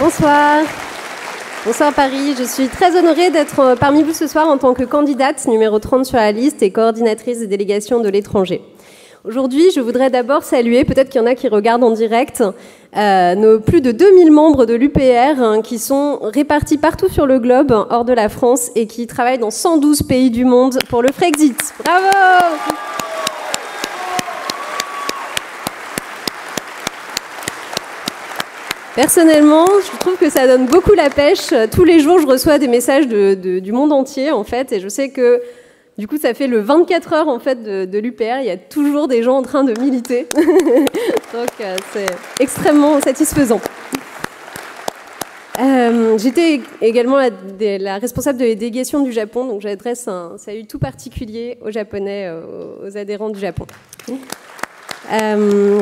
Bonsoir. Bonsoir Paris, je suis très honorée d'être parmi vous ce soir en tant que candidate numéro 30 sur la liste et coordinatrice des délégations de l'étranger. Aujourd'hui, je voudrais d'abord saluer, peut-être qu'il y en a qui regardent en direct, euh, nos plus de 2000 membres de l'UPR hein, qui sont répartis partout sur le globe, hors de la France, et qui travaillent dans 112 pays du monde pour le Frexit. Bravo Personnellement, je trouve que ça donne beaucoup la pêche. Tous les jours, je reçois des messages du monde entier, en fait, et je sais que du coup, ça fait le 24 heures en fait de, l'UPR. Il y a toujours des gens en train de militer, donc euh, c'est extrêmement satisfaisant. Euh, j'étais également la, responsable de la délégation du Japon, donc j'adresse un salut tout particulier aux Japonais, aux, aux adhérents du Japon. Euh,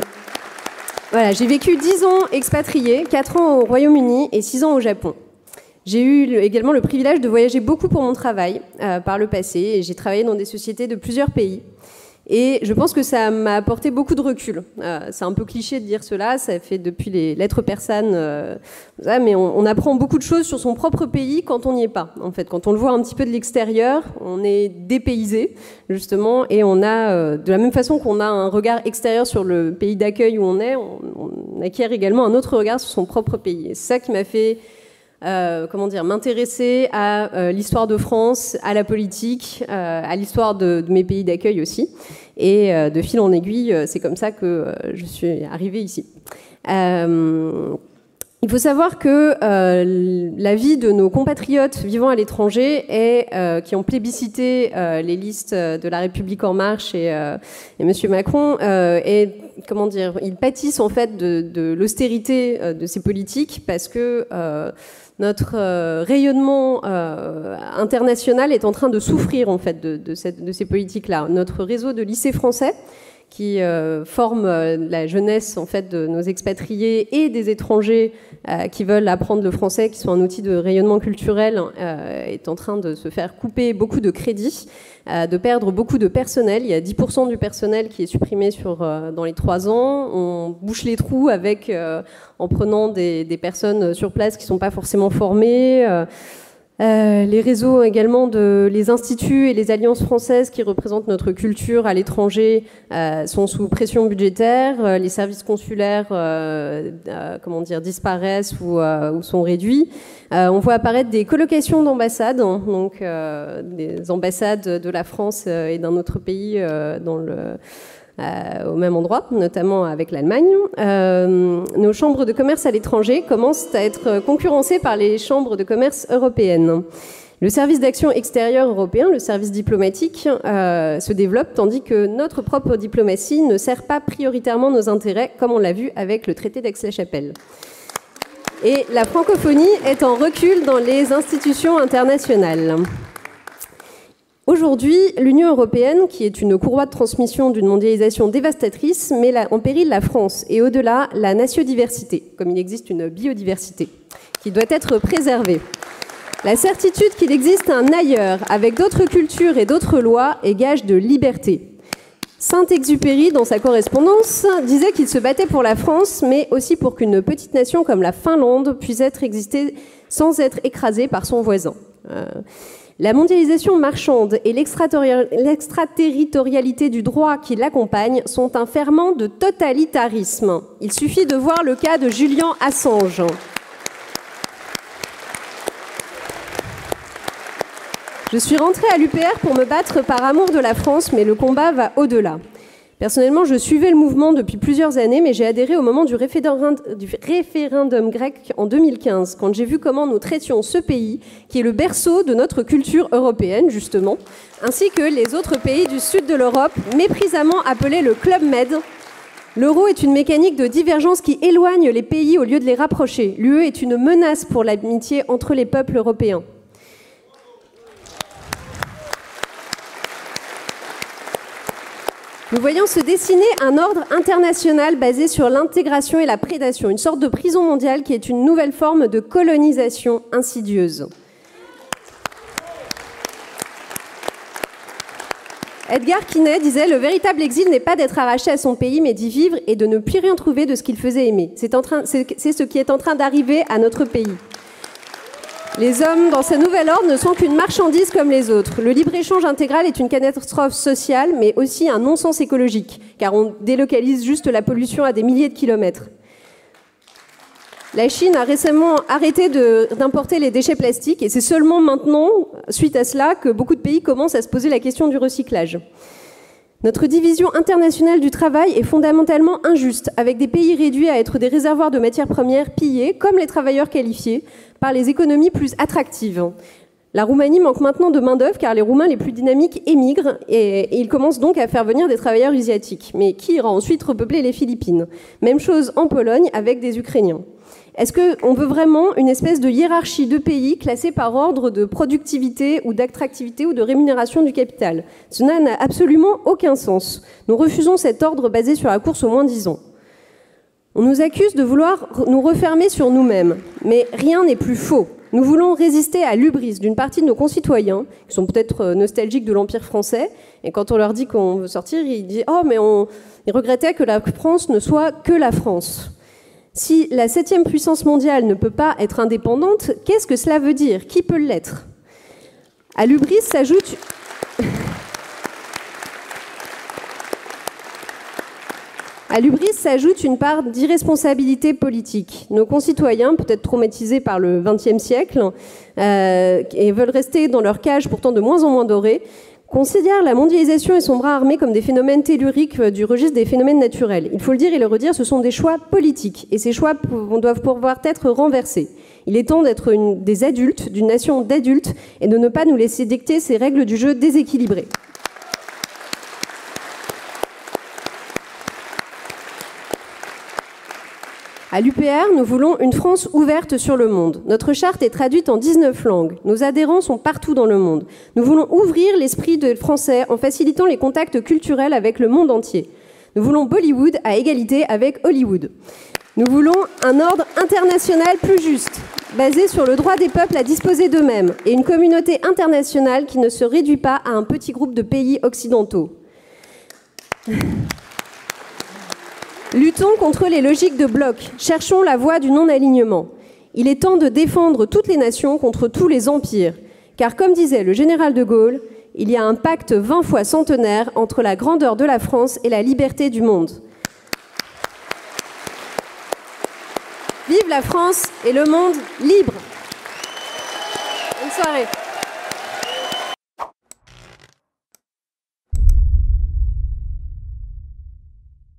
voilà, j'ai vécu 10 ans expatrié, 4 ans au Royaume-Uni et 6 ans au Japon. J'ai eu également le privilège de voyager beaucoup pour mon travail euh, par le passé et j'ai travaillé dans des sociétés de plusieurs pays. Et je pense que ça m'a apporté beaucoup de recul. Euh, c'est un peu cliché de dire cela, ça fait depuis les lettres persanes, euh, mais on, apprend beaucoup de choses sur son propre pays quand on n'y est pas. En fait, quand on le voit un petit peu de l'extérieur, on est dépaysé justement, et on a, euh, de la même façon qu'on a un regard extérieur sur le pays d'accueil où on est, on, on, acquiert également un autre regard sur son propre pays. Et c'est ça qui m'a fait euh, comment dire, m'intéresser à euh, l'histoire de France, à la politique, euh, à l'histoire de, mes pays d'accueil aussi. Et de fil en aiguille, c'est comme ça que je suis arrivée ici. Il faut savoir que la vie de nos compatriotes vivant à l'étranger et qui ont plébiscité les listes de la République en marche et, et Monsieur Macron est comment dire, ils pâtissent en fait de, l'austérité de ces politiques parce que notre euh, rayonnement euh, international est en train de souffrir en fait de, de ces politiques-là. Notre réseau de lycées français qui euh, forme la jeunesse en fait de nos expatriés et des étrangers qui veulent apprendre le français, qui sont un outil de rayonnement culturel, est en train de se faire couper beaucoup de crédits, de perdre beaucoup de personnel. Il y a 10% du personnel qui est supprimé sur, dans les trois ans. On bouche les trous avec en prenant des, personnes sur place qui ne sont pas forcément formées. Euh, euh, les réseaux également de les instituts et les alliances françaises qui représentent notre culture à l'étranger euh, sont sous pression budgétaire. les services consulaires, comment dire, disparaissent ou, ou sont réduits. on voit apparaître des colocations d'ambassades, hein, donc des ambassades de la France et d'un autre pays dans le euh, au même endroit, notamment avec l'Allemagne. Euh, nos chambres de commerce à l'étranger commencent à être concurrencées par les chambres de commerce européennes. Le service d'action extérieure européen, le service diplomatique, euh, se développe tandis que notre propre diplomatie ne sert pas prioritairement nos intérêts, comme on l'a vu avec le traité d'Aix-la-Chapelle. Et la francophonie est en recul dans les institutions internationales. Aujourd'hui, l'Union européenne, qui est une courroie de transmission d'une mondialisation dévastatrice, met en péril la France et au-delà la natiodiversité, comme il existe une biodiversité, qui doit être préservée. La certitude qu'il existe un ailleurs, avec d'autres cultures et d'autres lois, est gage de liberté. Saint-Exupéry, dans sa correspondance, disait qu'il se battait pour la France, mais aussi pour qu'une petite nation comme la Finlande puisse être exister sans être écrasée par son voisin. Euh, la mondialisation marchande et l'extraterritorialité du droit qui l'accompagne sont un ferment de totalitarisme. Il suffit de voir le cas de Julian Assange. Je suis rentrée à l'UPR pour me battre par amour de la France, mais le combat va au-delà. Personnellement, je suivais le mouvement depuis plusieurs années, mais j'ai adhéré au moment du référendum, grec en 2015, quand j'ai vu comment nous traitions ce pays, qui est le berceau de notre culture européenne, justement, ainsi que les autres pays du sud de l'Europe, méprisamment appelés le Club Med. L'euro est une mécanique de divergence qui éloigne les pays au lieu de les rapprocher. L'UE est une menace pour l'amitié entre les peuples européens. Nous voyons se dessiner un ordre international basé sur l'intégration et la prédation, une sorte de prison mondiale qui est une nouvelle forme de colonisation insidieuse. Edgar Quinet disait Le véritable exil n'est pas d'être arraché à son pays, mais d'y vivre et de ne plus rien trouver de ce qu'il faisait aimer. C'est ce qui est en train d'arriver à notre pays. Les hommes, dans ce nouvel ordre, ne sont qu'une marchandise comme les autres. Le libre-échange intégral est une catastrophe sociale, mais aussi un non-sens écologique, car on délocalise juste la pollution à des milliers de kilomètres. La Chine a récemment arrêté d'importer les déchets plastiques et c'est seulement maintenant, suite à cela, que beaucoup de pays commencent à se poser la question du recyclage. Notre division internationale du travail est fondamentalement injuste, avec des pays réduits à être des réservoirs de matières premières pillés, comme les travailleurs qualifiés, par les économies plus attractives. La Roumanie manque maintenant de main-d'œuvre car les Roumains les plus dynamiques émigrent et, ils commencent donc à faire venir des travailleurs asiatiques. Mais qui ira ensuite repeupler les Philippines? Même chose en Pologne avec des Ukrainiens. Est-ce qu'on veut vraiment une espèce de hiérarchie de pays classés par ordre de productivité ou d'attractivité ou de rémunération du capital? Cela n'a absolument aucun sens. Nous refusons cet ordre basé sur la course au moins 10 ans. On nous accuse de vouloir nous refermer sur nous-mêmes, mais rien n'est plus faux. Nous voulons résister à l'ubris d'une partie de nos concitoyens, qui sont peut-être euh, nostalgiques de l'Empire français, et quand on leur dit qu'on veut sortir, ils disent Oh, mais on... ils regrettaient que la France ne soit que la France. Si la septième puissance mondiale ne peut pas être indépendante, qu'est-ce que cela veut dire? Qui peut l'être? À l'ubris s'ajoute... À s'ajoute une part d'irresponsabilité politique. Nos concitoyens, peut-être traumatisés par le XXe siècle, euh, et veulent rester dans leur cage pourtant de moins en moins dorée, considère la mondialisation et son bras armé comme des phénomènes telluriques euh, du registre des phénomènes naturels. Il faut le dire et le redire, ce sont des choix politiques et ces choix doivent pouvoir être renversés. Il est temps d'être des adultes, d'une nation d'adultes et de ne pas nous laisser dicter ces règles du jeu déséquilibrées. À l'UPR, nous voulons une France ouverte sur le monde. Notre charte est traduite en 19 langues. Nos adhérents sont partout dans le monde. Nous voulons ouvrir l'esprit des Français en facilitant les contacts culturels avec le monde entier. Nous voulons Bollywood à égalité avec Hollywood. Nous voulons un ordre international plus juste, basé sur le droit des peuples à disposer d'eux-mêmes, et une communauté internationale qui ne se réduit pas à un petit groupe de pays occidentaux. Luttons contre les logiques de bloc, cherchons la voie du non-alignement. Il est temps de défendre toutes les nations contre tous les empires, car comme disait le général de Gaulle, il y a un pacte vingt fois centenaire entre la grandeur de la France et la liberté du monde. Vive la France et le monde libre. Bonne soirée.